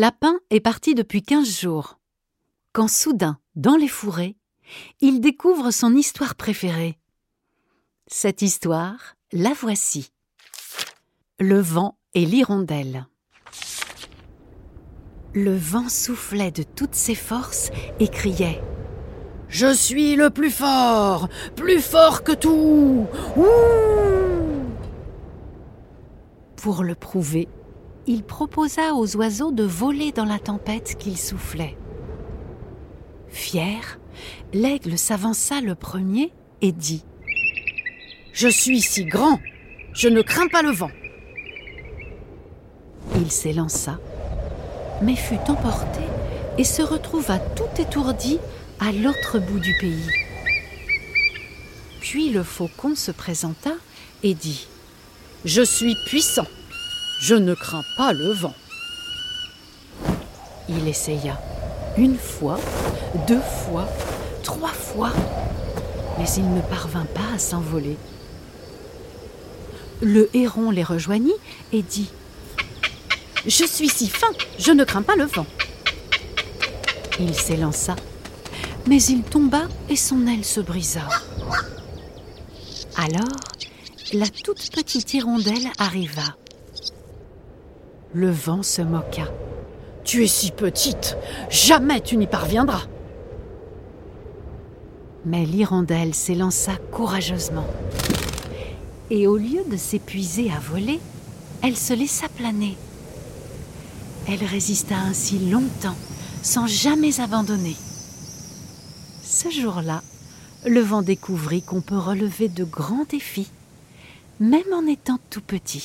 Lapin est parti depuis 15 jours. Quand soudain, dans les fourrés, il découvre son histoire préférée. Cette histoire, la voici. Le vent et l'hirondelle. Le vent soufflait de toutes ses forces et criait Je suis le plus fort, plus fort que tout. Pour le prouver, il proposa aux oiseaux de voler dans la tempête qu'il soufflait. Fier, l'aigle s'avança le premier et dit Je suis si grand, je ne crains pas le vent. Il s'élança, mais fut emporté et se retrouva tout étourdi à l'autre bout du pays. Puis le faucon se présenta et dit Je suis puissant, je ne crains pas le vent. Il essaya une fois, deux fois, trois fois, mais il ne parvint pas à s'envoler. Le héron les rejoignit et dit Je suis si fin, je ne crains pas le vent. Il s'élança, mais il tomba et son aile se brisa. Alors, la toute petite hirondelle arriva. Le vent se moqua. Tu es si petite, jamais tu n'y parviendras. Mais l'hirondelle s'élança courageusement. Et au lieu de s'épuiser à voler, elle se laissa planer. Elle résista ainsi longtemps, sans jamais abandonner. Ce jour-là, le vent découvrit qu'on peut relever de grands défis, même en étant tout petit.